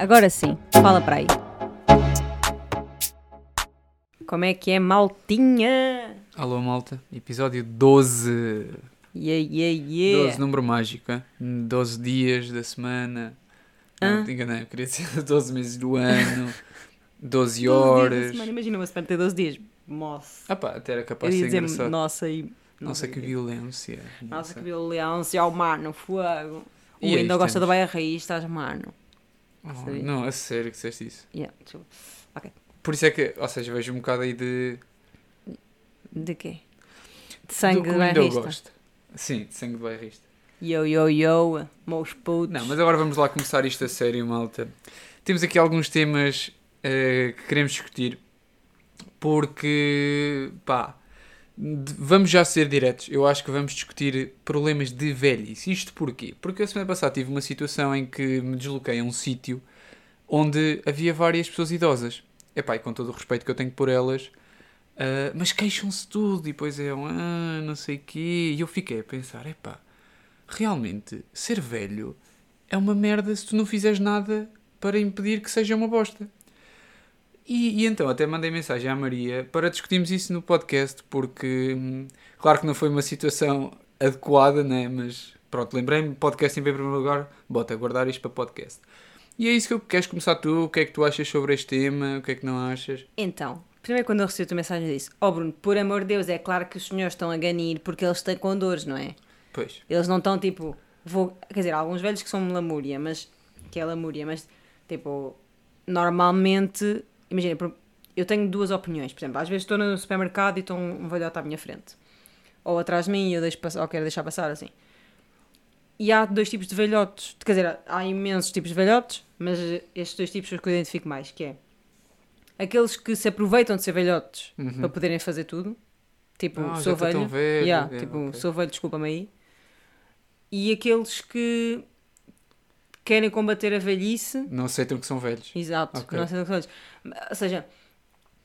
Agora sim, fala para aí. Como é que é, maltinha? Alô, malta. Episódio 12. Yeah, yeah, yeah. 12, número mágico, hein? 12 dias da semana. Hã? Não, te enganei. Eu queria dizer 12 meses do ano. 12 12 dias da horas. semana, Imagina uma semana ter 12 dias. Nossa. Ah pá, até era capaz de ser dizer, engraçado. nossa, e... Nossa, que violência. Nossa, que violência, ao mano, fogo. O ainda gosta da baia raiz, estás, mano. Oh, não, a sério que disseste isso. Yeah, eu- Por isso é que, ou seja, vejo um bocado aí de. De quê? De do sangue que de bairrista. gosta. Sim, de sangue de bairrista. Yo, yo, yo, meus putos. Não, mas agora vamos lá começar isto a sério, malta. Temos aqui alguns temas eh, que queremos discutir, porque, pá, vamos já ser diretos. Eu acho que vamos discutir problemas de velhice. Isto porquê? Porque a semana passada tive uma situação em que me desloquei a um sítio onde havia várias pessoas idosas. Epá, e com todo o respeito que eu tenho por elas, ah, mas queixam-se tudo e depois é um, ah, não sei quê. E eu fiquei a pensar, epá, realmente, ser velho é uma merda se tu não fizeres nada para impedir que seja uma bosta. E, e então até mandei mensagem à Maria para discutirmos isso no podcast, porque hum, claro que não foi uma situação adequada, né? mas pronto, lembrei-me, podcast em primeiro lugar, bota, guardar isto para podcast. E é isso que eu queres começar tu, o que é que tu achas sobre este tema, o que é que não achas? Então, primeiro quando eu recebi a tua mensagem eu disse Oh Bruno, por amor de Deus, é claro que os senhores estão a ganir porque eles estão com dores, não é? Pois, Eles não estão tipo. Vou, quer dizer, há alguns velhos que são lamúria, mas. que é lamúria, mas tipo. Normalmente. Imagina, eu tenho duas opiniões. Por exemplo, às vezes estou no supermercado e estou um, velhote à minha frente. Ou atrás de mim e eu deixo passar, ou quero deixar passar assim. E há dois tipos de velhotes. Quer dizer, há imensos tipos de velhotes, mas estes dois tipos são os que eu identifico mais, que é aqueles que se aproveitam de ser velhotes Uhum. para poderem fazer tudo. Tipo, Ah, sou velho. velho. Yeah, tipo, ok. sou velho, desculpa-me aí. E aqueles que querem combater a velhice. não aceitam que são velhos. Exato, Ok. não o que velhos. Ou seja,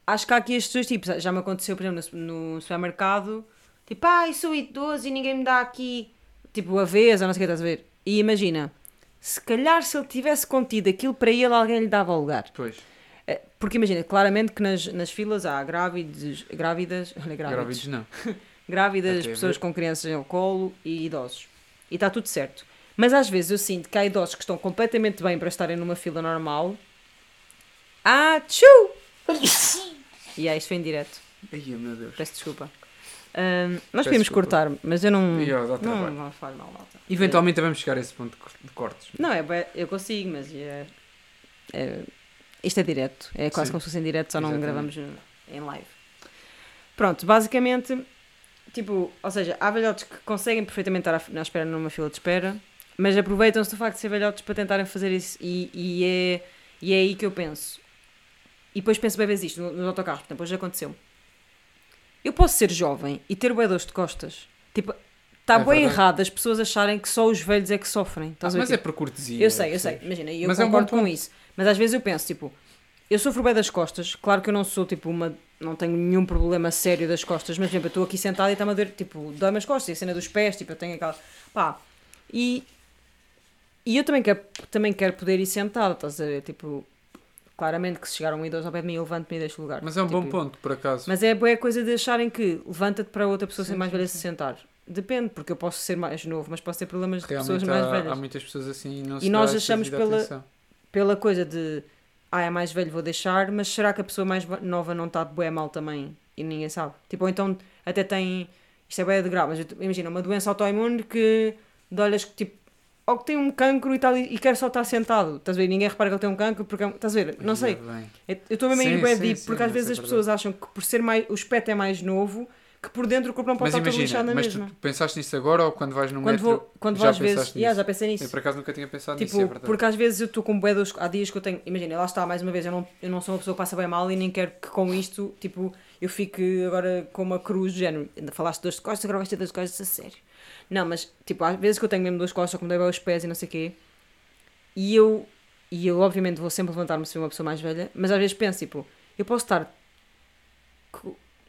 acho que há aqui estes dois tipos. Já me aconteceu, por exemplo, no, no supermercado. Tipo, ai, sou idoso e ninguém me dá aqui. Tipo, a vez, ou não sei o que estás a ver. E imagina, se calhar se ele tivesse contido aquilo para ele, alguém lhe dava o lugar. Pois, Eh, Porque imagina, claramente que nas, nas filas há grávidos, grávidas, olha, grávidos, grávidos não. grávidas, pessoas com crianças ao colo e idosos. E está tudo certo. Mas às vezes eu sinto que há idosos que estão completamente bem para estarem numa fila normal. Ah, tchu! e é, isto foi em direto. Ai, meu Deus. Peço desculpa. Ahm, nós Peço podíamos desculpa. cortar, mas eu não. Dá não, não faz mal, malta. Eventualmente vamos chegar a esse ponto de cor- de cortes. Não, é, eu consigo, mas é, é- isto é direto. É quase Sim. como se fosse em direto, só não Exatamente. gravamos em live. Pronto, basicamente, tipo, ou seja, há velhotes que conseguem perfeitamente estar à- na espera numa fila de espera, mas aproveitam-se do facto de ser velhotes para tentarem fazer isso. E, e, é, e é aí que eu penso. E depois penso bem vezes isto no- nos autocarros, por exemplo, hoje aconteceu. Eu posso ser jovem e ter bué dores de costas. Tipo, está É bem verdade. errado as pessoas acharem que só os velhos é que sofrem. Ah, mas é por cortesia. eu sei, eu sei. Imagina, eu Mas é um concordo com isso. Mas às vezes eu penso, tipo, eu sofro bem das costas. Claro que eu não sou, tipo, uma... Não tenho nenhum problema sério das costas. Mas, por exemplo, eu estou aqui sentada e está-me a doer, tipo, dói-me as costas. E a cena dos pés, tipo, eu tenho aquela... Pá. E... E eu também quero, também quero poder ir sentada, estás a ver? Tipo, claramente que se chegar um idoso ao pé de mim, eu levanto-me e deixo lugar. Mas é um Tipo, bom ponto, por acaso. Mas é boa coisa de acharem que levanta-te para outra pessoa Sim, ser mais sim, velha sim. se sentar. Depende, porque eu posso ser mais novo, mas posso ter problemas de Realmente pessoas mais há, velhas há muitas pessoas assim e não E se nós dá essa achamos pela- atenção. pela coisa de ah, é mais velho, vou deixar, mas será que a pessoa mais va- nova não está bué mal também e ninguém sabe? Tipo, ou então até tem, isto é bué de grave, mas imagina, uma doença autoimune que de olhas que tipo, ou que tem um cancro e, tal, e quer só estar sentado, estás a ver? Ninguém repara que ele tem um cancro, porque, é estás a ver? Não sei, bem. eu estou mesmo a ir sim, deep, porque às vezes é as pessoas acham que por ser mais, o aspecto é mais novo, que por dentro o corpo não pode Mas estar todo lixado imagina, na mas mesma. tu pensaste nisso agora ou quando vais no Quando metro? vou, quando já vezes, pensaste yeah, nisso? já pensei nisso. Eu por acaso nunca tinha pensado nisso, Tipo, é verdade. porque às vezes eu estou com bué dos, há dias que eu tenho, imagina, lá está mais uma vez, eu não, eu não sou uma pessoa que passa bem mal e nem quero que com isto, tipo, eu fique agora com uma cruz do género, ainda falaste de costas, agora vais ter de costas a sério. Não, mas, tipo, às vezes que eu tenho mesmo de costas, como dei bem os pés e não sei o quê, e eu, e eu obviamente vou sempre levantar-me se uma pessoa mais velha, mas às vezes penso, tipo, eu posso estar,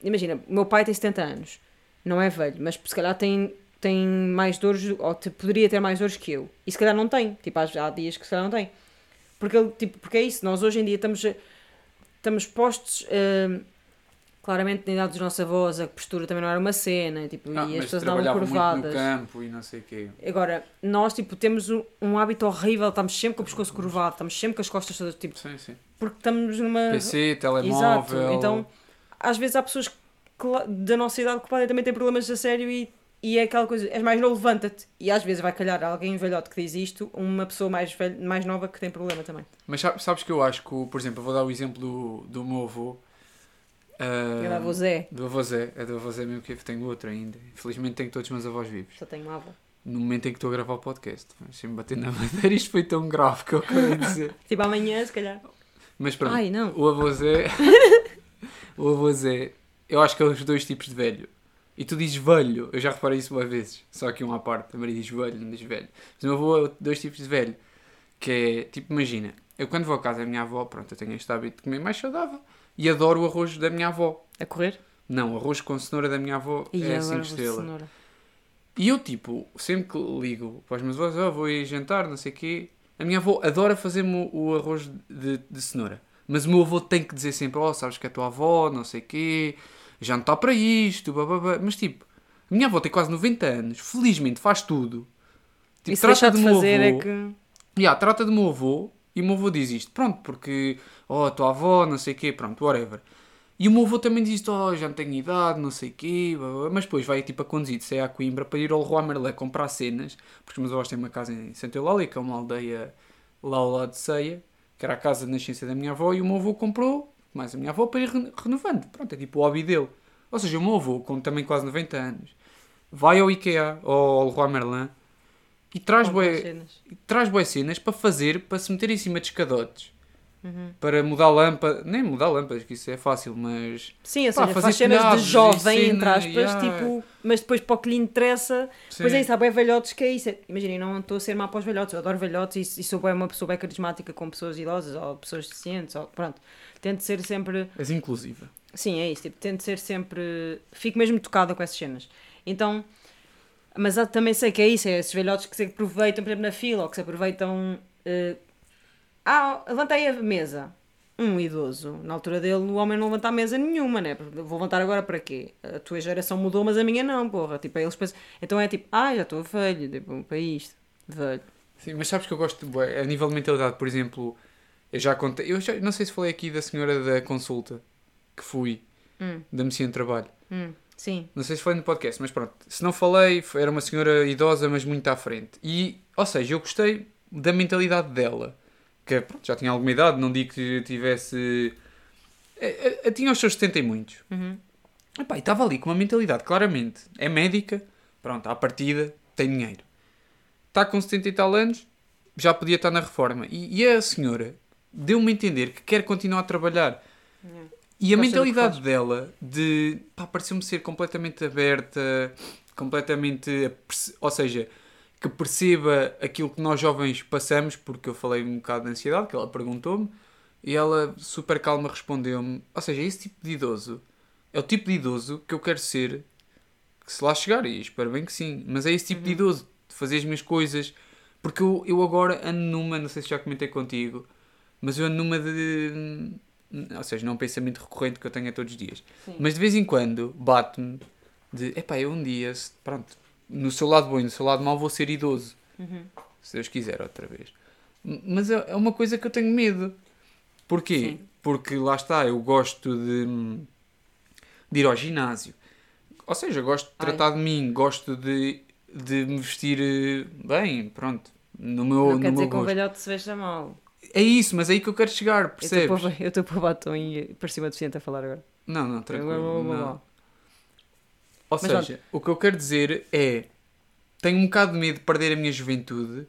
imagina, o meu pai tem 70 anos, não é velho, mas se calhar tem, tem mais dores, ou te- poderia ter mais dores que eu, e se calhar não tem, tipo, há, há dias que se calhar não tem. Porque, tipo, porque é isso, nós hoje em dia estamos, a- estamos postos. hum, claramente, na idade dos nossos avós, a postura também não era uma cena, tipo, Ah, e as pessoas andavam trabalhava muito no curvadas. campo e não sei quê. Agora, nós, tipo, temos um, um hábito horrível, estamos sempre com o pescoço curvado, estamos sempre com as costas todas, tipo, Sim, sim. porque estamos numa. PC, Exato. telemóvel. Então, às vezes há pessoas que da nossa idade que podem também ter problemas a sério e, e é aquela coisa, és mais novo, levanta-te. E às vezes vai calhar alguém velhote que diz isto, uma pessoa mais, velho, mais nova que tem problema também. Mas sa- sabes que eu acho que, por exemplo, eu vou dar o exemplo do, do meu avô. Ah, Eu dava o Zé, do avô Zé. É do avô Zé mesmo que eu tenho outro ainda. Infelizmente tenho todos os meus avós vivos. só tenho uma avó. No momento em que estou a gravar o podcast. Deixa-me bater na madeira. Isto foi tão grave que eu de dizer. Tipo amanhã, se calhar. Mas pronto. Ai, não. O avô Zé. o avô Zé. Eu acho que é os dois tipos de velho. E tu dizes velho. Eu já reparei isso uma vezes. Só que um à parte. A Maria diz velho, não diz velho. Mas o meu avô é dois tipos de velho. Que é, tipo, imagina. Eu quando vou à casa da minha avó, pronto, eu tenho este hábito de comer mais saudável. E adoro o arroz da minha avó. A correr? Não, arroz com cenoura da minha avó E é agora 5 vou estrelas. E eu, tipo, sempre que ligo para os meus avós, oh, vou ir jantar, não sei o quê, a minha avó adora fazer-me o, arroz de, de cenoura. Mas o meu avô tem que dizer sempre, oh, sabes que é a tua avó, não sei o quê, já não está para isto, bababá. Mas, tipo, a minha avó tem quase 90 anos, felizmente faz tudo. Tipo, e se deixar de meu fazer é avô- que. Yeah, trata do meu avô e o meu avô diz isto. Pronto, porque, oh, a tua avó, não sei o quê, pronto, whatever. E o meu avô também diz isto, oh, já não tenho idade, não sei o quê, blá, blá, mas depois vai tipo a conduzir de Sé a Coimbra para ir ao Leroy Merlin comprar cenas, porque os meus avós têm uma casa em Santa Eulália, que é uma aldeia lá ao lado de Ceia, que era a casa de nascença da minha avó, e o meu avô comprou, mais a minha avó, para ir reno- renovando. Pronto, é tipo o hobby dele. Ou seja, o meu avô, com também quase 90 anos, vai ao IKEA, ou ao Leroy Merlin, e traz cenas. traz boas cenas para fazer, para se meter em cima de escadotes. Uhum. Para mudar lâmpada, nem mudar lâmpadas, que isso é fácil, mas Sim, ou Pá, seja, fazer faz cenas de jovem, cena, entre aspas, yeah. tipo, mas depois para o que lhe interessa, Pois é Sim. isso, há bem velhotes que é isso. Imaginem, não estou a ser má para os velhotes, eu adoro velhotes e, e sou bem uma pessoa bem carismática com pessoas idosas ou pessoas deficientes, ou pronto. Tento ser sempre. és inclusiva. Sim, é isso, tipo, tento ser sempre. Fico mesmo tocada com essas cenas. Então. Mas há- também sei que é isso, é esses velhotes que se aproveitam, por exemplo, na fila, ou que se aproveitam. eh, ah, levantei a mesa. Um idoso, na altura dele, o homem não levanta a mesa nenhuma, né? Vou levantar agora para quê? A tua geração mudou, mas a minha não, porra. Tipo, eles pensam... Então é tipo, ah, já estou velho, tipo, para isto, velho. Sim, mas sabes que eu gosto de a nível de mentalidade, por exemplo, eu já contei, eu já, não sei se falei aqui da senhora da consulta que fui, Hum, da medicina de trabalho. hum, sim. Não sei se falei no podcast, mas pronto. Se não falei, foi- era uma senhora idosa, mas muito à frente. E, ou seja, eu gostei da mentalidade dela. Que pronto, já tinha alguma idade, não digo que tivesse. eh, eh, tinha os seus 70 e muitos. Uhum. Epá, e estava ali com uma mentalidade, claramente. É médica, pronto, à partida, tem dinheiro. Está com 70 e tal anos, já podia estar na reforma. E, e a senhora deu-me a entender que quer continuar a trabalhar. Yeah. E a mentalidade dela de. pá, pareceu-me ser completamente aberta, completamente. Ou seja, que perceba aquilo que nós jovens passamos, porque eu falei um bocado de ansiedade, que ela perguntou-me, e ela super calma respondeu-me. Ou seja, esse tipo de idoso é o tipo de idoso que eu quero ser, que se lá chegar, e espero bem que sim, mas é esse tipo de idoso, de fazer as minhas coisas, porque eu, eu agora ando numa, não sei se já comentei contigo, mas eu ando numa de. Ou seja, não é um pensamento recorrente que eu tenho a todos os dias. Sim. Mas de vez em quando bate-me de epá, eu um dia, pronto, no seu lado bom e no seu lado mau vou ser idoso. Uhum. Se Deus quiser, outra vez. Mas é é uma coisa que eu tenho medo. Porquê? Sim. Porque lá está, eu gosto de, de ir ao ginásio. Ou seja, gosto de Ai. tratar de mim, gosto de, de me vestir eh, bem, pronto. No meu, Não quer no dizer meu que um velhote se veja mal. É isso, mas é aí que eu quero chegar, Eu estou percebes? para- Eu estou para o batom e parecia uma deficiente a falar agora. Não, não, tranquilo. Não. Ou Mas seja, o que eu quero dizer é tenho um bocado de medo de perder a minha juventude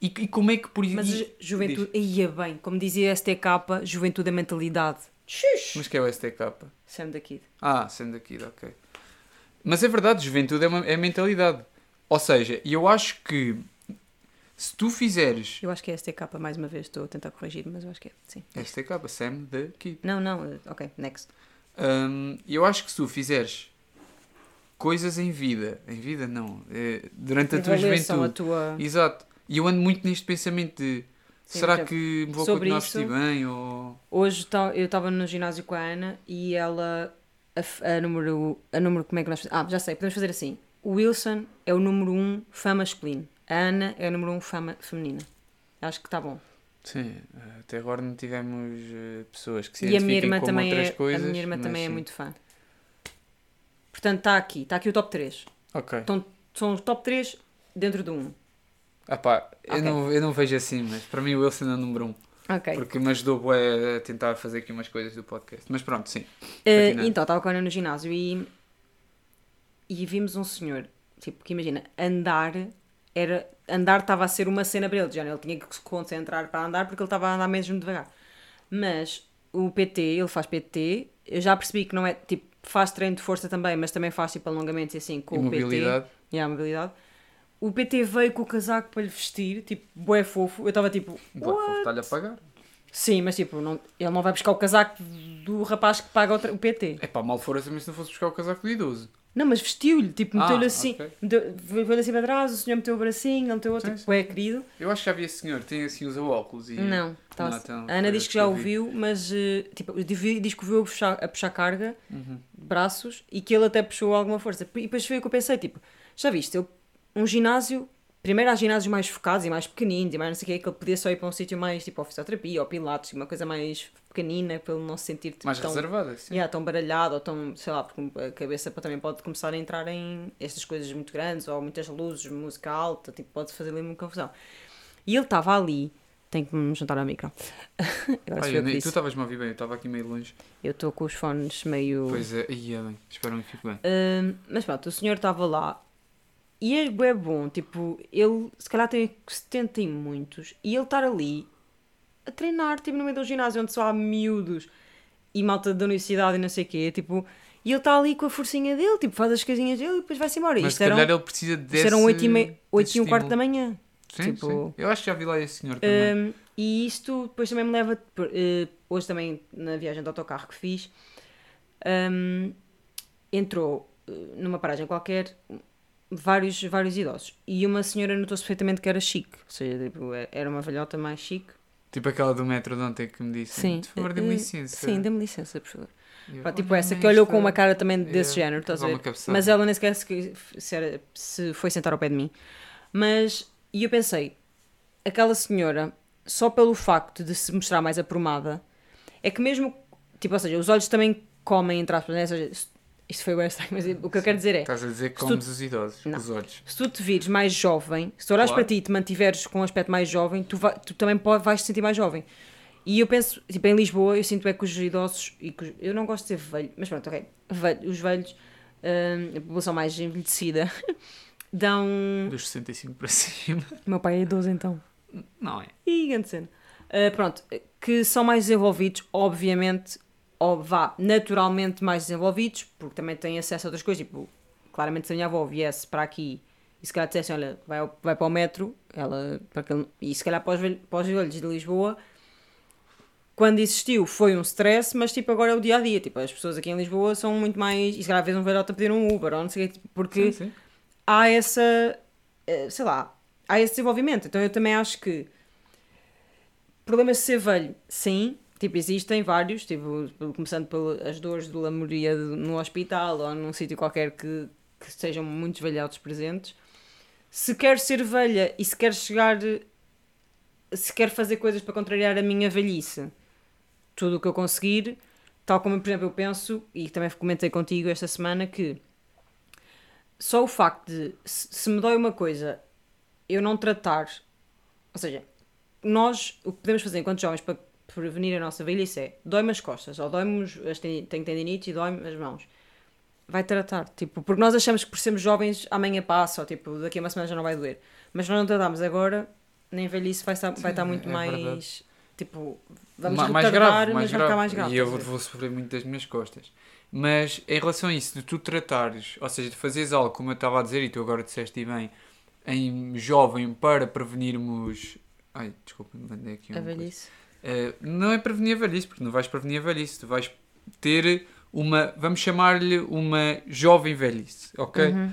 e, e como é que por Mas e- ju- juventude, ia bem, como dizia STK, juventude é mentalidade. Xuxa! Mas que é o STK? Sam da Kid. Ah, sendo aqui, ok. Mas é verdade, juventude é, uma, é mentalidade. Ou seja, eu acho que se tu fizeres Eu acho que é STK, mais uma vez, estou a tentar corrigir, mas eu acho que é, sim. STK, Sam the Kid. Não, não, eh, ok, next. Hum, eu acho que se tu fizeres coisas em vida, em vida não, eh, durante a tua juventude, a tua... Exato. E eu ando muito neste pensamento de Sim, Será que me vou continuar a vestir bem? Ou... Hoje tá- eu estava no ginásio com a Ana e ela, a, a número, a número, como é que nós? Ah, já sei, podemos fazer assim. O Wilson é o número 1 um fã masculino. A Ana é o número 1 um fã ma- feminina. Acho que está bom. Sim, até agora não tivemos eh, pessoas que se E a minha irmã com também outras é, coisas. a minha irmã também é muito fã. Portanto, está aqui, está aqui o top 3. Ok. Então, são os top 3 dentro do 1. Ah pá, eu, Ok. não, eu não vejo assim, mas para mim o Wilson é o número 1. Um, Ok. porque me ajudou bué a tentar fazer aqui umas coisas do podcast. Mas pronto, sim. Continuando. então, estava com a Ana no ginásio e, e vimos um senhor, tipo, que imagina, andar era. Andar estava a ser uma cena para ele, já ele tinha que se concentrar para andar porque ele estava a andar mesmo devagar. Mas o PT, ele faz PT, eu já percebi que não é tipo, faz treino de força também, mas também faz tipo alongamentos e assim com e o PT. mobilidade. E a mobilidade. O PT veio com o casaco para lhe vestir, tipo, bué fofo. Eu estava tipo, Bué, fofo, Está-lhe a pagar. Sim, mas tipo, não, ele não vai buscar o casaco do rapaz que paga o, o PT. É pá, mal fora também se não fosse buscar o casaco do idoso. Não, mas vestiu-lhe, tipo, Ah, meteu-lhe assim, ok. meteu- veio-lhe assim para trás, o senhor meteu o bracinho, ele meteu outro, Sim, tipo, é querido. Eu acho que já vi esse senhor, tem assim, usa óculos e. Não, Não, assim. a Ana diz que já ouviu, mas eh, tipo, diz diz que ouviu a puxar, a puxar carga, Uhum. braços, e que ele até puxou alguma força. E depois foi o que eu pensei, tipo, já viste, eu, um ginásio, primeiro há ginásios mais focados e mais pequeninos e mais não sei o que, que ele podia só ir para um sítio mais tipo fisioterapia ou pilates, uma coisa mais pequenina para ele não se sentir tipo, Mais tão, reservada, sim. Yeah, tão baralhado ou tão, sei lá, porque a cabeça também pode começar a entrar em estas coisas muito grandes ou muitas luzes, música alta, tipo, pode fazer ali muita confusão. E ele estava ali, tenho que me juntar ao micro. Agora Ai, eu tu estavas-me a ouvir bem, eu estava aqui meio longe. Eu estou com os fones meio. Pois é, ia bem, espero que fique bem. Hum, mas pronto, o senhor estava lá e é bué bom, tipo, ele se calhar tem 70 e muitos e ele estar ali a treinar, tipo, no meio do ginásio onde só há miúdos e malta da universidade e não sei o quê, tipo, e ele está ali com a forcinha dele, tipo, faz as coisinhas dele e depois vai-se embora. Mas Isto se eram, calhar ele precisa desse. isto eram 8 e, desse 8 e um quarto da manhã. Sim, tipo- sim. Eu acho que já vi lá esse senhor também. Um, e isto depois também me leva. eh, hoje também, na viagem de autocarro que fiz, um, entrou eh, numa paragem qualquer vários, vários idosos. E uma senhora notou-se perfeitamente que era chique. Ou seja, tipo, era uma velhota mais chique. Tipo aquela do metro de ontem que me disse. Sim. Por favor, dê-me Eh, licença. Sim, dê-me licença, por favor. Eu, Pá, tipo "Olha, essa, que mestre." olhou com uma cara também desse género, estás a ver? Mas ela nem sequer se, se, era- se foi sentar ao pé de mim. Mas, e eu pensei, aquela senhora, só pelo facto de se mostrar mais aprumada, é que mesmo, tipo, ou seja, os olhos também comem, entre aspas, né? Ou seja, isto foi bem estranho, mas o que eu quero dizer é, Estás a dizer que Se tu- comes os idosos, Não. os olhos. se tu te vires mais jovem, se tu olhares Claro. para ti e te mantiveres com um aspecto mais jovem, tu, vai- tu também pode, vais te sentir mais jovem. E eu penso, tipo, em Lisboa, eu sinto é que os idosos, e que os- eu não gosto de ser velho, mas pronto, ok, velho- os velhos, hum, a população mais envelhecida, dão. Dos 65 para cima. O meu pai é idoso então. Não é? Ih, grande cena. Uh, pronto, que são mais desenvolvidos, obviamente, ou vá, naturalmente mais desenvolvidos, porque também têm acesso a outras coisas. Tipo, claramente se a minha avó viesse para aqui e se calhar dissessem, olha, vai, ao- vai para o metro, ela, para aquele, e se calhar para os, velho- para os velhos de Lisboa, quando existiu foi um stress, mas tipo agora é o dia a dia. Tipo, as pessoas aqui em Lisboa são muito mais. E se calhar vês um velhote a pedir um Uber ou não sei o quê, porque Sim, sim. há essa, eh, sei lá, há esse desenvolvimento. Então eu também acho que problemas de ser velho, sim, tipo, existem vários, tipo, começando pelas dores de lamoria no hospital ou num sítio qualquer que, que estejam muitos velhotes presentes. Se quer ser velha e se quer chegar, se quer fazer coisas para contrariar a minha velhice, tudo o que eu conseguir, tal como, por exemplo, eu penso, e também comentei contigo esta semana, que só o facto de, se me dói uma coisa, eu não tratar, ou seja, nós, o que podemos fazer enquanto jovens para prevenir a nossa velhice é, dói-me as costas, ou dói-me, as ten- tenho tendinites e dói-me as mãos. Vai tratar, tipo, porque nós achamos que por sermos jovens amanhã passa, ou tipo, daqui a uma semana já não vai doer. Mas se nós não tratamos agora, nem velhice vai estar, vai estar muito é mais, verdade. tipo, vamos Ma- retardar, mas vai ficar mais grave. E eu vou, vou sofrer muito das minhas costas. Mas em relação a isso, de tu tratares, ou seja, de fazeres algo, como eu estava a dizer, e tu agora disseste bem, em jovem para prevenirmos. Ai, desculpa, mandei aqui A uma coisa. Eh, não é prevenir a velhice, porque não vais prevenir a velhice, tu vais ter uma, vamos chamar-lhe uma jovem velhice, ok? Uhum.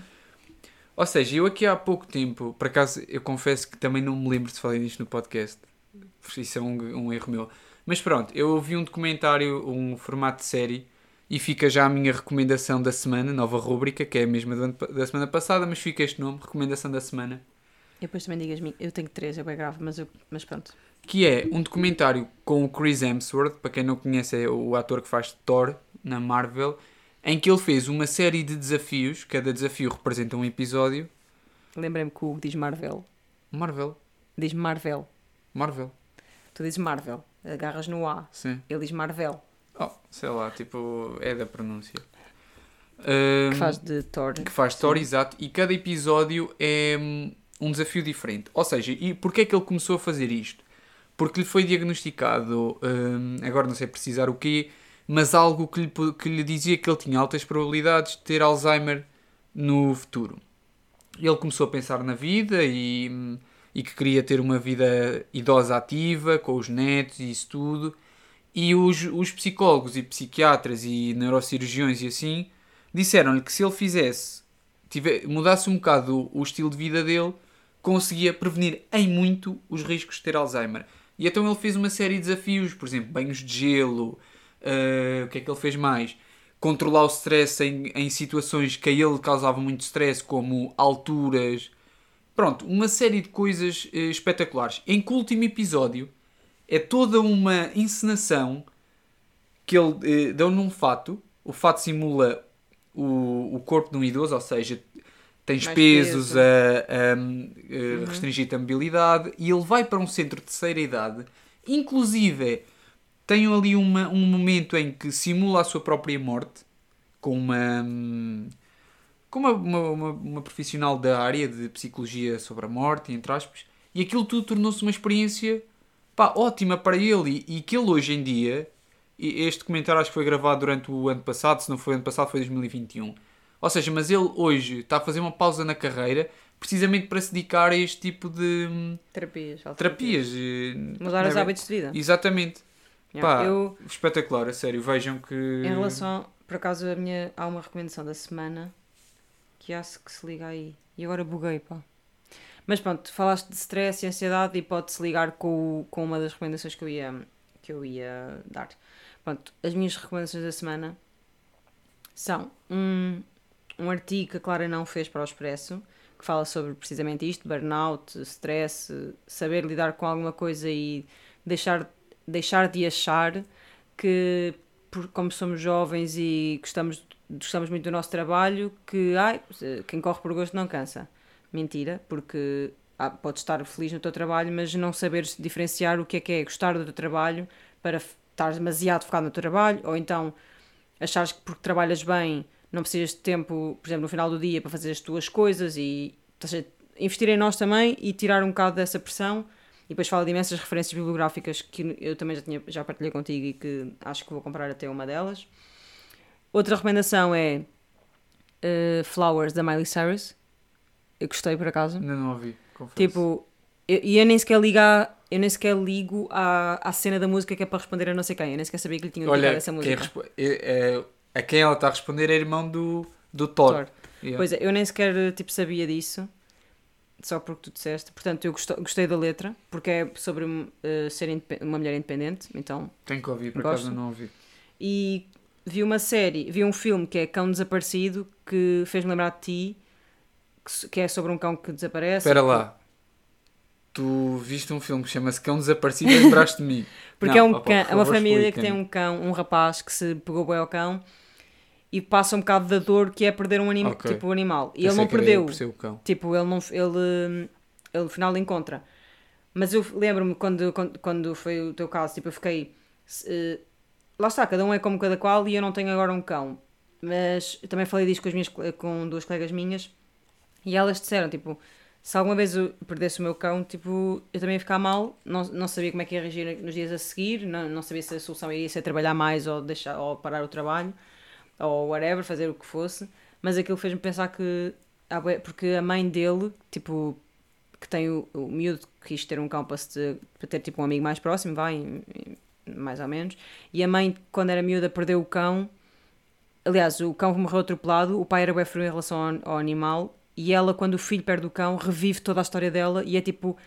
Ou seja, eu aqui há pouco tempo, por acaso eu confesso que também não me lembro se falei disto no podcast, Isso é um, um erro meu. Mas pronto, eu vi um documentário, um formato de série, e fica já a minha recomendação da semana, nova rúbrica, que é a mesma da semana passada, mas fica este nome, recomendação da semana, E depois também digas mim, eu tenho três, é bem grave, mas, eu, mas pronto. Que é um documentário com o Chris Hemsworth, para quem não conhece é o ator que faz Thor na Marvel, em que ele fez uma série de desafios, cada desafio representa um episódio. Lembrei-me que o Hugo diz Marvel. Marvel, Diz Marvel. Marvel, Tu dizes Marvel. Agarras no A. sim. Ele diz Marvel. Oh, sei lá, tipo, é da pronúncia. Que Ahm, faz de Thor. que faz Thor, exato, e cada episódio é hum, um desafio diferente. Ou seja, e porquê é que ele começou a fazer isto? Porque lhe foi diagnosticado, hum, agora não sei precisar o quê, mas algo que lhe, que lhe dizia que ele tinha altas probabilidades de ter Alzheimer no futuro. Ele começou a pensar na vida e, hum, e que queria ter uma vida idosa ativa, com os netos e isso tudo. E os, os psicólogos e psiquiatras e neurocirurgiões e assim disseram-lhe que se ele fizesse, tive- mudasse um bocado o, o estilo de vida dele, conseguia prevenir em muito os riscos de ter Alzheimer. E então ele fez uma série de desafios, por exemplo, banhos de gelo, eh, o que é que ele fez mais? Controlar o stress em, em situações que a ele causavam muito stress, como alturas. Pronto, uma série de coisas eh, espetaculares. Em que o último episódio é toda uma encenação que ele eh, deu num fato. O fato simula o, o corpo de um idoso, ou seja, tens Mais pesos peso. a, a- a restringir-te a mobilidade e ele vai para um centro de terceira idade. Inclusive, tem ali uma, um momento em que simula a sua própria morte com uma. com uma, uma, uma, profissional da área de psicologia sobre a morte, entre aspas, e aquilo tudo tornou-se uma experiência pá, ótima para ele e, e que ele hoje em dia, este comentário acho que foi gravado durante o ano passado, se não foi ano passado foi 2021, ou seja, mas ele hoje está a fazer uma pausa na carreira precisamente para se dedicar a este tipo de hum, Terapias. terapias. eh, Mudar os é? hábitos de vida. Exatamente. Yeah. Pá, Eu, espetacular, a sério, vejam que... em relação, por acaso, a minha, há uma recomendação da semana que acho que se liga aí. E agora buguei, pá. Mas pronto, falaste de stress e ansiedade e pode-se ligar com, com uma das recomendações que eu ia, que eu ia dar. Pronto, as minhas recomendações da semana são um, um artigo que a Clara não fez para o Expresso, que fala sobre precisamente isto, burnout, stress, saber lidar com alguma coisa e deixar, deixar de achar que por- como somos jovens e gostamos, gostamos muito do nosso trabalho, que ai, quem corre por gosto não cansa. Mentira, porque ah, podes estar feliz no teu trabalho, mas não saberes diferenciar o que é que é gostar do teu trabalho para estar demasiado focado no teu trabalho, ou então achares que porque trabalhas bem não precisas de tempo, por exemplo, no final do dia para fazer as tuas coisas e seja, investir em nós também e tirar um bocado dessa pressão. E depois fala de imensas referências bibliográficas que eu também já, tinha, já partilhei contigo e que acho que vou comprar até uma delas. Outra recomendação é uh, Flowers da Miley Cyrus. Eu gostei por acaso. Ainda não ouvi, confesso. Tipo, eu- e eu, nem sequer ligar, eu nem sequer ligo à, à cena da música que é para responder a não sei quem. Eu nem sequer sabia que lhe tinham Olha, dedicado essa música. é- é- a quem ela está a responder é irmão do, do Thor. Thor. Yeah. Pois é, eu nem sequer tipo, sabia disso, só porque tu disseste. Portanto, eu gosto- gostei da letra, porque é sobre eh, ser uma mulher independente, então. Tenho que ouvir, por acaso não ouvi. E vi uma série, vi um filme que é Cão Desaparecido, que fez-me lembrar de ti, que, é sobre um cão que desaparece. Espera lá. Tu viste um filme que chama-se Cão Desaparecido e lembraste de mim. Porque Não, é, um opa, cão, é uma família que tem um cão, um rapaz que se pegou bem ao cão e passa um bocado da dor que é perder um anima, Ok. tipo, um animal. E ele não perdeu. Tipo, ele não ele, ele no final encontra. Mas eu lembro-me quando, quando, quando foi o teu caso, tipo, eu fiquei. eh, lá está, cada um é como cada qual e eu não tenho agora um cão. Mas eu também falei disto com, as minhas, co- com duas colegas minhas e elas disseram, tipo, se alguma vez eu perdesse o meu cão, tipo, eu também ia ficar mal, não, não sabia como é que ia reagir nos dias a seguir, não, não sabia se a solução iria ser trabalhar mais ou, deixar, ou parar o trabalho, ou whatever, fazer o que fosse, mas aquilo fez-me pensar que, porque a mãe dele, tipo, que tem o, o miúdo que quis ter um cão para, se, para ter tipo um amigo mais próximo, vai, mais ou menos, e a mãe, quando era miúda, perdeu o cão, aliás, o cão morreu atropelado, o pai era bem frio em relação ao, ao animal, e ela, quando o filho perde o cão, revive toda a história dela, e é tipo,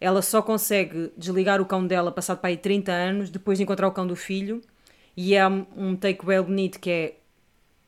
ela só consegue desligar o cão dela passado para aí 30 anos, depois de encontrar o cão do filho. E é um um take bem bonito que é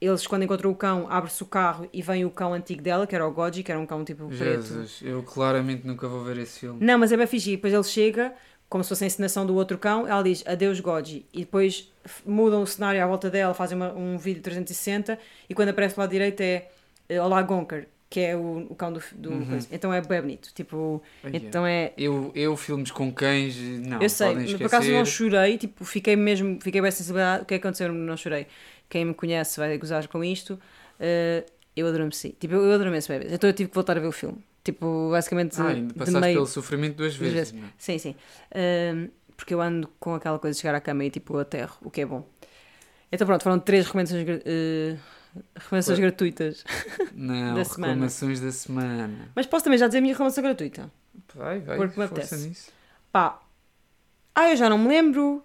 eles quando encontram o cão, abre-se o carro e vem o cão antigo dela, que era o Goji, que era um cão tipo preto. Jesus, eu claramente nunca vou ver esse filme. Não, mas é bem. E depois ele chega, como se fosse a encenação do outro cão, ela diz adeus Goji. E depois mudam o cenário à volta dela, fazem uma- um vídeo 360 e quando aparece do lado direito é eh, Olá Gonker, que é o, o cão do, do Uhum. Então é bem bonito. Tipo, Ai, então é. Eu, eu, filmes com cães, não, eu sei, mas por acaso não chorei, tipo, fiquei mesmo, fiquei bem sensibilidade. O que é que aconteceu? Não chorei. Quem me conhece vai gozar com isto. Eh, eu adormeci. Tipo, eu, eu adormeço bem. Então eu tive que voltar a ver o filme. Tipo, basicamente, Ah, ainda de passaste meio. pelo sofrimento duas Duas vezes. vezes. não é? Sim, sim. Ahm, porque eu ando com aquela coisa de chegar à cama e tipo aterro, o que é bom. Então pronto, foram três recomendações, eh, recomendações gratuitas. Não, Da semana. reclamações da semana. Mas posso também já dizer a minha recomendação gratuita. Vai, vai, Porque me apetece. nisso. Pá. Ah, eu já não me lembro.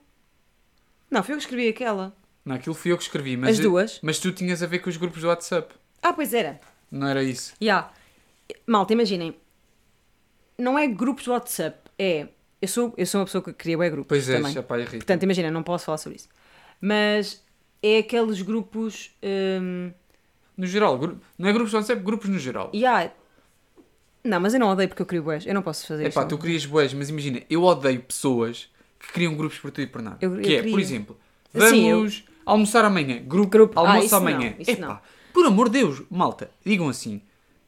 Não, foi eu que escrevi aquela. Não, aquilo fui eu que escrevi, mas, As duas. mas tu tinhas a ver com os grupos do WhatsApp. Ah, pois era. Não era isso? Já. Malta, imaginem. Não é grupos de WhatsApp, é. Eu sou, eu sou uma pessoa que cria bem grupos. Pois é, também. pai Rita. Portanto, imagina, não posso falar sobre isso. Mas é aqueles grupos. hum, No geral, não é grupos do WhatsApp, grupos no geral. E há. Não, mas eu não odeio porque eu crio boas. Eu não posso fazer É isso. tu crias boas, mas imagina, eu odeio pessoas que criam grupos por tudo e por nada. Eu- eu que é, crio. por exemplo, vamos Sim, eu- almoçar amanhã. Grupo, Grupo- Ah, almoço não, amanhã. isso Epá, não. por amor de Deus, malta, digam assim.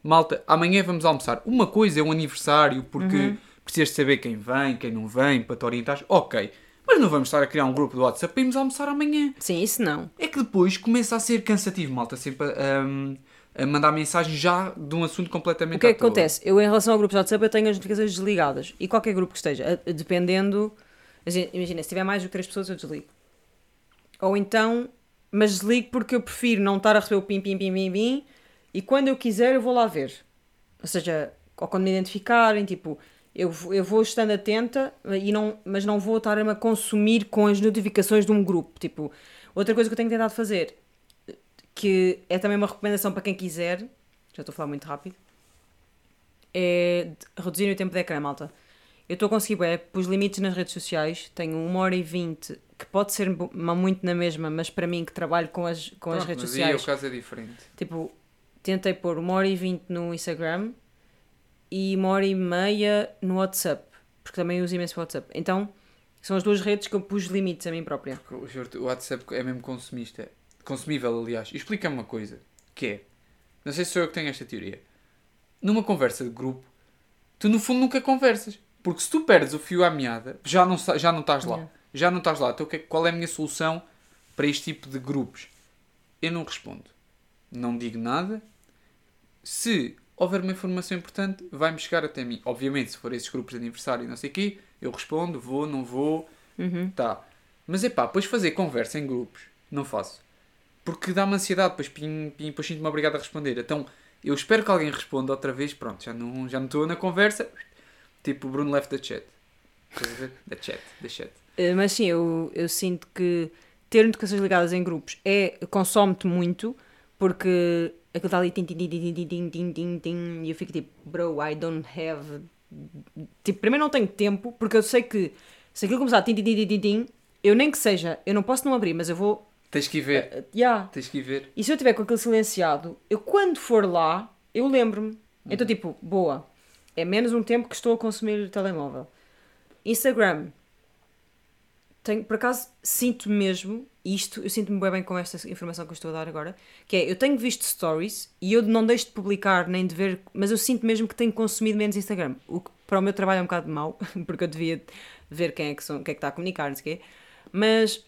Malta, amanhã vamos almoçar. Uma coisa é um aniversário porque Uhum. precisas saber quem vem, quem não vem, para te orientar. Ok. Mas não vamos estar a criar um grupo do WhatsApp para irmos almoçar amanhã. Sim, isso não. É que depois começa a ser cansativo, malta, sempre a, a mandar mensagem já de um assunto completamente O que é que toa. acontece? Eu, em relação ao grupo de WhatsApp, eu tenho as notificações desligadas. E qualquer grupo que esteja, dependendo. assim, Imagina, se tiver mais do que três pessoas, eu desligo. Ou então. Mas desligo porque eu prefiro não estar a receber o pim, pim, pim, pim, pim. E quando eu quiser, eu vou lá ver. Ou seja, ou quando me identificarem, tipo. Eu, eu vou estando atenta, e não, mas não vou estar a consumir com as notificações de um grupo. Tipo, outra coisa que eu tenho tentado fazer, que é também uma recomendação para quem quiser, já estou a falar muito rápido, é reduzir o tempo de ecrã, malta. Eu estou a conseguir, é, pus limites nas redes sociais, tenho uma hora e vinte, que pode ser muito na mesma, mas para mim que trabalho com as, com as Pronto, redes mas sociais, aí o caso é diferente. tipo, tentei pôr uma hora e vinte no Instagram e uma hora e meia no WhatsApp, porque também uso imenso WhatsApp. Então, são as duas redes que eu pus limites a mim própria. O juro-te, o WhatsApp é mesmo consumista. Consumível, aliás. Explica-me uma coisa. Que é... Não sei se sou eu que tenho esta teoria. Numa conversa de grupo, tu no fundo nunca conversas. Porque se tu perdes o fio à meada, já não, já não estás lá. Yeah. Já não estás lá. Então é- qual é a minha solução para este tipo de grupos? Eu não respondo. Não digo nada. Se houver uma informação importante, vai-me chegar até mim. Obviamente, se for esses grupos de aniversário e não sei o quê, eu respondo, vou, não vou, Uhum. Tá. Mas é pá, depois fazer conversa em grupos, não faço. Porque dá-me ansiedade, depois, pim, pim, depois sinto-me obrigado a responder. Então, eu espero que alguém responda outra vez, pronto, já não já não estou na conversa. Tipo, o Bruno left the chat. Estás a ver? The chat, the chat. Uh, Mas sim, eu, eu sinto que ter notificações ligadas em grupos é consome-te muito, porque aquilo está ali tim, tim, tim, tim, tim, tim, tim, tim, tim, e eu fico tipo, bro, I don't have. Tipo, primeiro não tenho tempo, porque eu sei que se aquilo começar a tim, tim, tim, tim, tim, eu nem que seja, eu não posso não abrir, mas eu vou. Tens que ir ver, uh, yeah. tens que ir ver. E se eu tiver com aquilo silenciado, eu quando for lá, eu lembro-me. Então, tipo, boa. É menos um tempo que estou a consumir o telemóvel. Instagram. Tenho, por acaso, sinto mesmo, isto, eu sinto-me bem, bem com esta informação que eu estou a dar agora, que é, eu tenho visto stories e eu não deixo de publicar nem de ver, mas eu sinto mesmo que tenho consumido menos Instagram. O que para o meu trabalho é um bocado mau, porque eu devia ver quem é que, são, quem é que está a comunicar, não sei o quê. Mas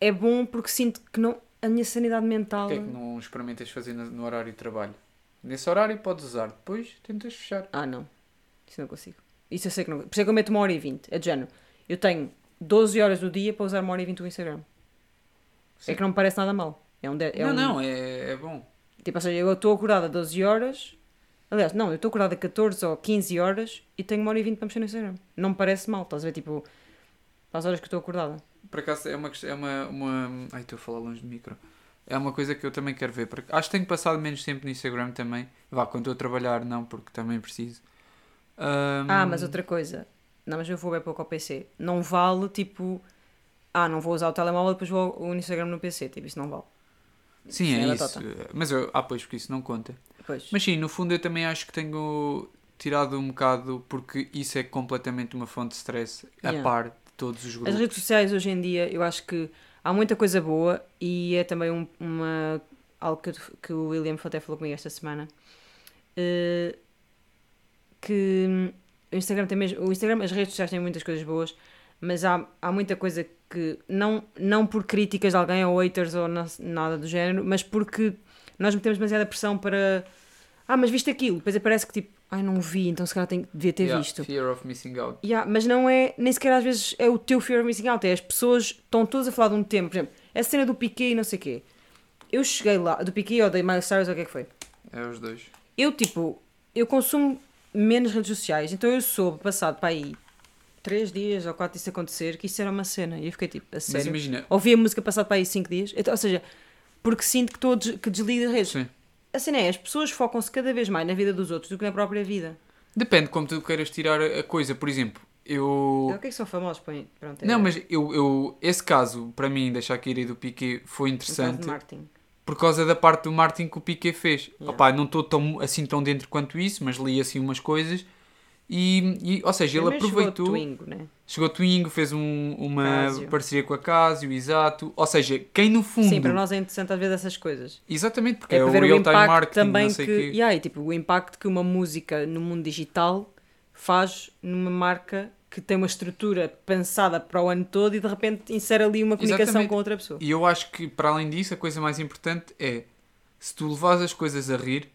é bom porque sinto que não, a minha sanidade mental... O que é que não experimentas fazer no horário de trabalho? Nesse horário podes usar, depois tentas fechar. Ah, não. Isso não consigo. Isso eu sei que não. Por isso é que eu meto uma hora e vinte. É de género. Eu tenho 12 horas do dia para usar uma hora e vinte o Instagram. Sim. É que não me parece nada mal. É um, de- é não, um- não, é, é bom. Tipo, ou seja, eu estou acordada 12 horas. Aliás, não, eu estou acordada 14 ou 15 horas e tenho uma hora e vinte para mexer no Instagram. Não me parece mal, estás a ver? Tipo, para as horas que estou acordada. Por acaso é uma questão- é uma, uma. Ai, estou a falar longe do micro. É uma coisa que eu também quero ver. porque Acho que tenho passado menos tempo no Instagram também. Vá, quando estou a trabalhar, não, porque também preciso. Ahm, Ah, mas outra coisa. Não, mas eu vou bem pouco ao PC. Não vale, tipo... Ah, não vou usar o telemóvel, depois vou o Instagram no PC. Tipo, isso não vale. Sim, é é isso. batata. Mas eu, ah, pois, porque isso não conta. Pois. Mas sim, no fundo eu também acho que tenho tirado um bocado, porque isso é completamente uma fonte de stress a Yeah. par de todos os As grupos. redes sociais hoje em dia, eu acho que há muita coisa boa e é também um- uma, algo que, que o William até falou comigo esta semana. eh, que o Instagram tem mesmo. O Instagram, as redes sociais têm muitas coisas boas, mas há, há muita coisa que não, não por críticas de alguém ou haters ou na- nada do género, mas porque nós metemos demasiada pressão para. Ah, mas viste aquilo? Depois parece que tipo, ai não vi, então se calhar tem, devia ter Yeah, visto. Fear of missing out. Yeah, mas não é, nem sequer às vezes é o teu fear of missing out, é as pessoas estão todas a falar de um tempo, por exemplo, essa cena do Piquet e não sei o quê. Eu cheguei lá, do Piquet ou da Miley Cyrus ou o que é que foi? É os dois. Eu, tipo, eu consumo menos redes sociais, então eu soube, passado para aí três dias ou quatro disso acontecer, que isso era uma cena, e eu fiquei tipo, a Mas sério. imagina, Ouvi a música passado para aí cinco dias, então, ou seja, porque sinto que, a des- que desligo das redes. sim. A cena é, as pessoas focam-se cada vez mais na vida dos outros do que na própria vida. Depende como tu queiras tirar a coisa. Por exemplo, eu. O que é que são famosos? Pronto, é- Não, mas eu, eu, esse caso, para mim, da Shakira e do Piquet, foi interessante marketing. por causa da parte do Martin que o Piquet fez. Yeah. Opá, não estou tão, assim tão dentro quanto isso, mas li assim umas coisas. E, e- ou seja, ele Primeiro chegou aproveitou. o Twingo, né? Chegou Twingo, fez um- uma parceria com a Casio, exato. Ou seja, quem no fundo. Sim, para nós é interessante às vezes essas coisas. Exatamente, porque É, é, o real-time marketing, também não sei que. quê. Yeah, e, tipo, o impacto que uma música no mundo digital faz numa marca que tem uma estrutura pensada para o ano todo e de repente insere ali uma comunicação Exatamente. com outra pessoa. E eu acho que, para além disso, a coisa mais importante é se tu levas as coisas a rir,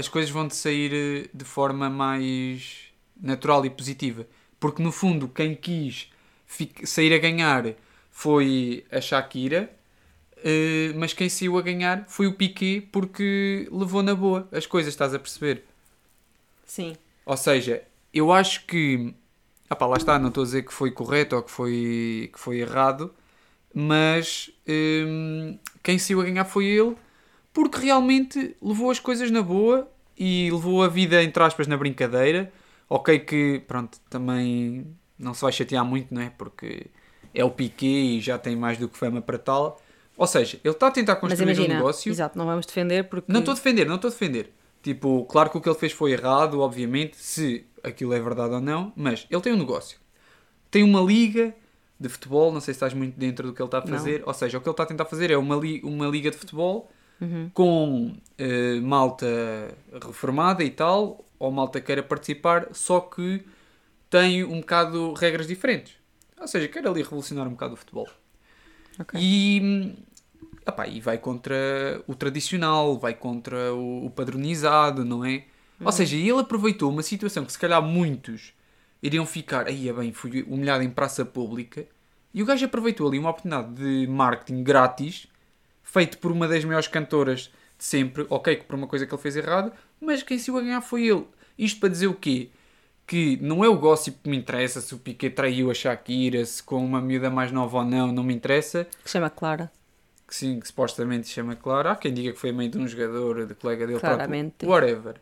as coisas vão-te sair eh, de forma mais natural e positiva. Porque, no fundo, quem quis sair a ganhar foi a Shakira, eh, mas quem saiu a ganhar foi o Piquet porque levou na boa as coisas, estás a perceber? Sim. Ou seja, eu acho que. Ah pá, lá está, não estou a dizer que foi correto ou que foi, que foi errado, mas hum, quem saiu a ganhar foi ele, porque realmente levou as coisas na boa e levou a vida, entre aspas, na brincadeira. Ok, que pronto, também não se vai chatear muito, não é? Porque é o Piquet e já tem mais do que fama para tal. Ou seja, ele está a tentar construir um imagina, negócio. exato, não vamos defender porque. Não estou a defender, não estou a defender. Tipo, claro que o que ele fez foi errado, obviamente, se aquilo é verdade ou não, mas ele tem um negócio. Tem uma liga de futebol, não sei se estás muito dentro do que ele está a Não. fazer, ou seja, o que ele está a tentar fazer é uma, li uma liga de futebol Uhum. com eh, malta reformada e tal, ou malta queira participar, só que tem um bocado regras diferentes. Ou seja, quer ali revolucionar um bocado o futebol. Ok. E, epá, e vai contra o tradicional, vai contra o, o padronizado, não é? Ou seja, ele aproveitou uma situação que se calhar muitos iriam ficar, aí é bem, fui humilhado em praça pública, e o gajo aproveitou ali uma oportunidade de marketing grátis, feito por uma das maiores cantoras de sempre, ok, que por uma coisa que ele fez errado, mas quem se o a ganhar foi ele. Isto para dizer o quê? Que não é o gossip que me interessa, se o Piquet traiu a Shakira, se com uma miúda mais nova ou não, não me interessa Que chama Clara. que sim, que supostamente chama Clara. Há quem diga que foi a mãe de um jogador, de colega dele, Claramente. próprio, whatever.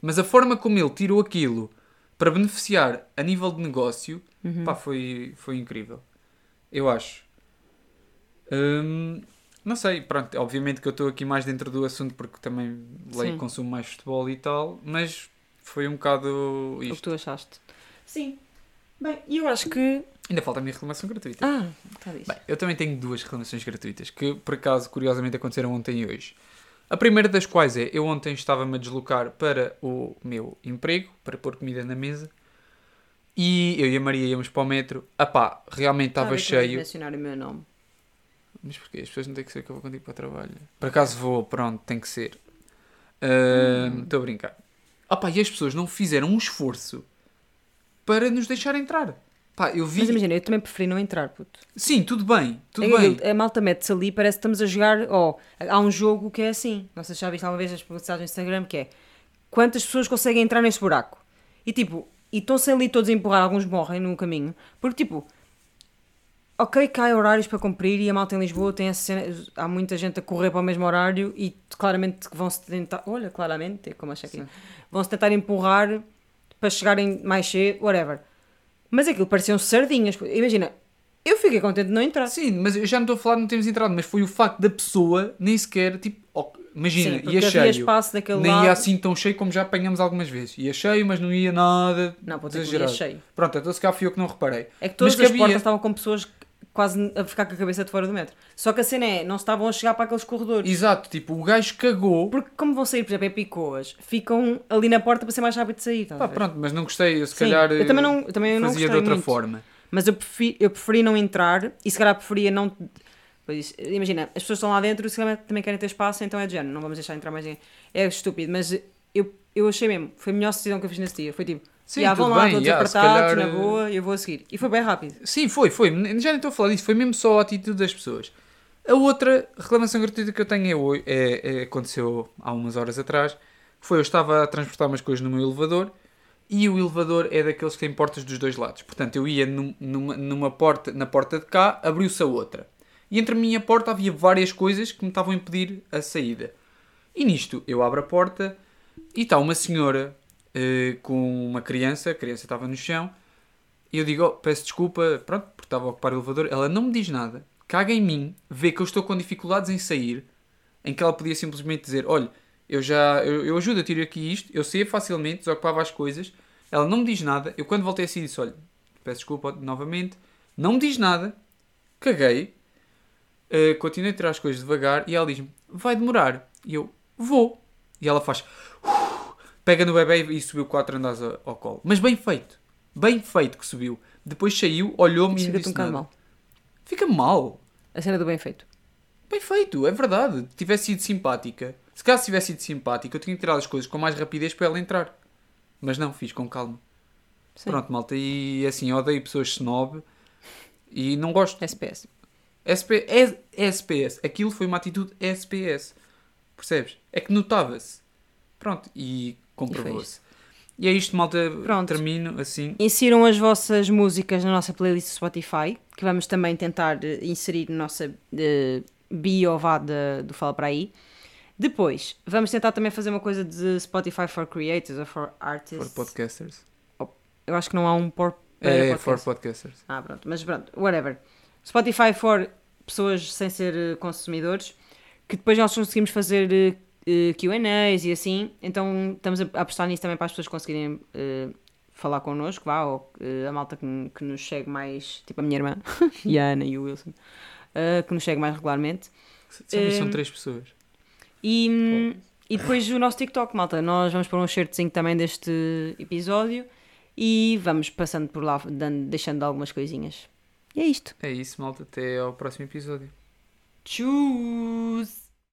Mas a forma como ele tirou aquilo para beneficiar a nível de negócio, Uhum. pá, foi, foi incrível. Eu acho. Hum, não sei, pronto, obviamente que eu estou aqui mais dentro do assunto porque também leio Sim. e consumo mais futebol e tal, mas foi um bocado O que isto. tu achaste. Sim. Bem, e eu acho que. Ainda falta a minha reclamação gratuita. Ah, está. Bem, eu também tenho duas reclamações gratuitas que, por acaso, curiosamente aconteceram ontem e hoje. A primeira das quais é, eu ontem estava-me a deslocar para o meu emprego, para pôr comida na mesa, e eu e a Maria íamos para o metro. Apá, realmente Tá a estava vais cheio. mencionar o meu nome. Mas porquê? As pessoas não têm que ser que eu vou contigo para o trabalho. Por acaso vou, pronto, tem que ser. Ahm, Estou a brincar. Apá, e as pessoas não fizeram um esforço para nos deixar entrar. Pá, eu vi... Mas imagina, eu também preferi não entrar, puto. Sim, tudo bem, tudo É bem. A malta mete-se ali, parece que estamos a jogar. Ó, há um jogo que é assim. Não sei se já viste alguma vez as publicidades no Instagram, que é quantas pessoas conseguem entrar neste buraco. E tipo, e estão-se ali todos a empurrar, alguns morrem no caminho. Porque tipo, ok, que há horários para cumprir e a malta em Lisboa tem essa cena, há muita gente a correr para o mesmo horário e claramente vão-se tentar. Olha, claramente, é como achei aqui. Sim. Vão-se tentar empurrar para chegarem mais cedo, whatever. Mas aquilo pareciam sardinhas. Imagina, eu fiquei contente de não entrar. Sim, mas eu já não estou a falar de não termos entrado, mas foi o facto da pessoa nem sequer, tipo, imagina, Sim, ia cheio. espaço daquele Nem lado. ia assim tão cheio como já apanhamos algumas vezes. Ia cheio, mas não ia nada Não, pode ser que cheio. Pronto, então se calhar fui eu que não reparei. É que todas Mas que as portas estavam com pessoas quase a ficar com a cabeça de fora do metro. Só que a cena é, não estavam a chegar para aqueles corredores. Exato, tipo, o gajo cagou. Porque como vão sair, por exemplo, em Picoas, ficam ali na porta para ser mais rápido de sair. Pá, pronto, mas não gostei, eu se Sim, calhar eu também não, eu também não fazia de outra muito. forma. Mas eu preferi, eu preferi não entrar e se calhar preferia não. Pois, imagina, as pessoas estão lá dentro e se calhar também querem ter espaço, então é de género, não vamos deixar entrar mais ninguém. É estúpido, mas eu, eu achei mesmo, foi a melhor decisão que eu fiz nesse dia. Foi tipo, Sim, "Ya, vão lá, bem, todos apertados, calhar, na boa, eu vou a seguir. E foi bem rápido. Sim, foi, foi. Já nem estou a falar disso, foi mesmo só a atitude das pessoas. A outra reclamação gratuita que eu tenho é, é- é- aconteceu há umas horas atrás, que foi eu estava a transportar umas coisas no meu elevador e o elevador é daqueles que tem portas dos dois lados. Portanto, eu ia num- numa, numa porta, na porta de cá, abriu-se a outra. E entre a minha porta havia várias coisas que me estavam a impedir a saída. E nisto, eu abro a porta e está uma senhora eh, com uma criança, a criança estava no chão, e eu digo, oh, peço desculpa, pronto, porque estava a ocupar o elevador. Ela não me diz nada, caga em mim, vê que eu estou com dificuldades em sair, em que ela podia simplesmente dizer, olha, eu já, eu, eu ajudo, eu tiro aqui isto, eu sei facilmente, desocupava as coisas. Ela não me diz nada, eu quando voltei assim disse, olha, peço desculpa novamente, não me diz nada, caguei, eh, continuei a tirar as coisas devagar e ela diz-me, vai demorar. E eu, vou. E ela faz, pega no bebê e subiu quatro andares ao, colo. Mas bem feito. Bem feito que subiu. Depois saiu, olhou-me e Fica-te um disse bocado nada. mal. Fica mal. A cena do bem feito. Bem feito, é verdade. Se tivesse sido simpática. Se caso tivesse sido simpática, eu tinha tirado as coisas com mais rapidez para ela entrar. Mas não, fiz com calma. Sim. Pronto, malta. E assim, odeio pessoas snob. E não gosto. SPS. SP, é- SPS. Aquilo foi uma atitude SPS. Percebes? É que notava-se. Pronto, e comprovou-se. E é isto, malta. Pronto. Termino assim. Insiram as vossas músicas na nossa playlist Spotify, que vamos também tentar eh, inserir na nossa eh, bio vá do Fala Para Aí. Depois, vamos tentar também fazer uma coisa de Spotify for Creators ou for For Artists. podcasters. Eu acho que não há um por, É, podcast. for podcasters. Ah, pronto, mas pronto, whatever. Spotify for pessoas sem ser eh, consumidores, que depois nós conseguimos fazer eh, QAs e assim, então estamos a apostar nisso também para as pessoas conseguirem eh, falar connosco, vá, ou eh, a malta que, nos segue mais, tipo a minha irmã e a Ana e o Wilson, que nos segue mais regularmente. São, são três pessoas. E, depois o nosso TikTok, malta. Nós vamos pôr um shirtzinho também deste episódio e vamos passando por lá, dando, deixando algumas coisinhas. E é isto. É isso, malta. Até ao próximo episódio. Tchus!